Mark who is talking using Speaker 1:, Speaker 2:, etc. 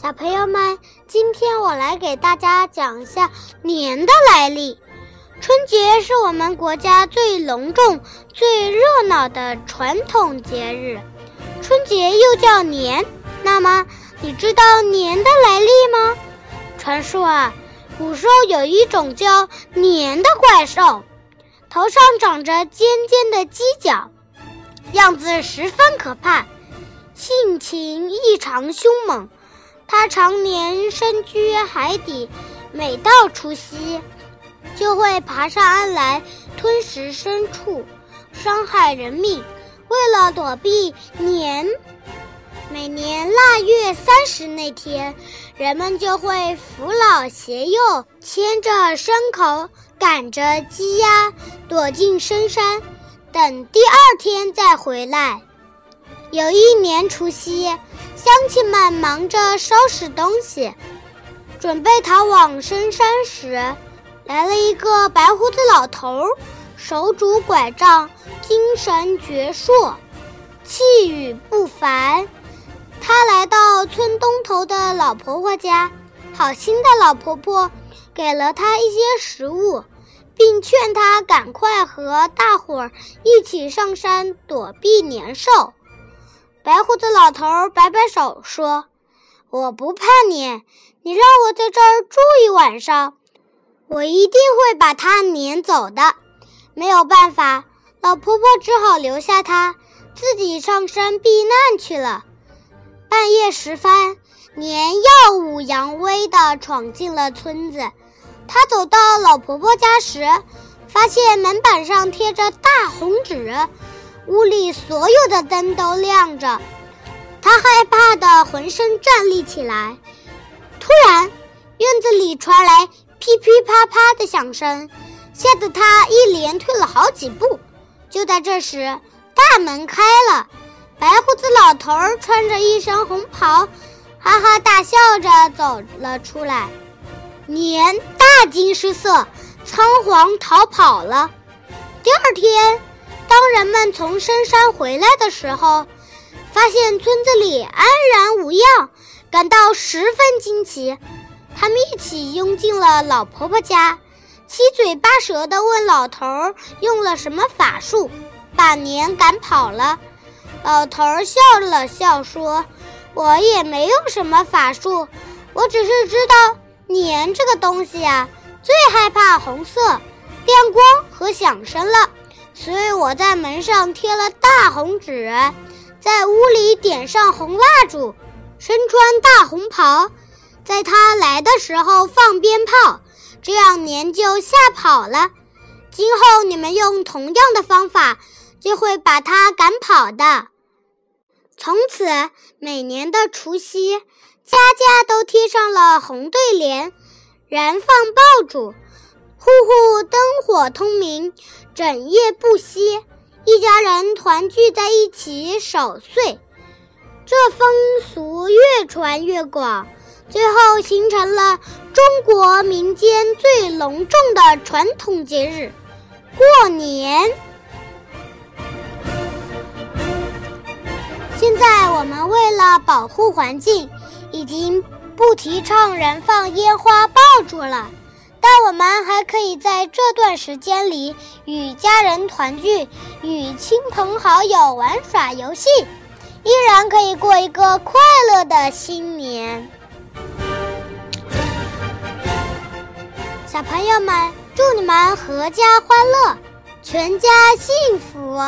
Speaker 1: 小朋友们，今天我来给大家讲一下年的来历。春节是我们国家最隆重、最热闹的传统节日，春节又叫年。那么，你知道年的来历吗？传说啊，古时候有一种叫年的怪兽，头上长着尖尖的犄角，样子十分可怕，性情异常凶猛。它常年深居海底，每到除夕，就会爬上岸来吞食牲畜，伤害人命。为了躲避年，每年腊月三十那天，人们就会扶老携幼，牵着牲口，赶着鸡鸭，躲进深山，等第二天再回来。有一年除夕。乡亲们忙着收拾东西，准备逃往深山时，来了一个白胡子老头，手拄拐杖，精神矍铄，气宇不凡。他来到村东头的老婆婆家，好心的老婆婆给了他一些食物，并劝他赶快和大伙儿一起上山躲避年兽。白胡子老头摆摆手说：“我不怕你，你让我在这儿住一晚上，我一定会把他撵走的。”没有办法，老婆婆只好留下他，自己上山避难去了。半夜时分，年耀武扬威地闯进了村子。他走到老婆婆家时，发现门板上贴着大红纸。屋里所有的灯都亮着，他害怕的浑身站立起来。突然，院子里传来噼噼啪啪的响声，吓得他一连退了好几步。就在这时，大门开了，白胡子老头儿穿着一身红袍，哈哈大笑着走了出来。年大惊失色，仓皇逃跑了。第二天。当人们从深山回来的时候，发现村子里安然无恙，感到十分惊奇。他们一起拥进了老婆婆家，七嘴八舌地问老头儿用了什么法术，把年赶跑了。老头儿笑了笑说：“我也没用什么法术，我只是知道年这个东西啊，最害怕红色、亮光和响声了。”所以我在门上贴了大红纸，在屋里点上红蜡烛，身穿大红袍，在他来的时候放鞭炮，这样年就吓跑了。今后你们用同样的方法，就会把他赶跑的。从此，每年的除夕，家家都贴上了红对联，燃放爆竹。户户灯火通明，整夜不息，一家人团聚在一起守岁。这风俗越传越广，最后形成了中国民间最隆重的传统节日——过年。现在我们为了保护环境，已经不提倡燃放烟花爆竹了。但我们还可以在这段时间里与家人团聚，与亲朋好友玩耍游戏，依然可以过一个快乐的新年。小朋友们，祝你们阖家欢乐，全家幸福！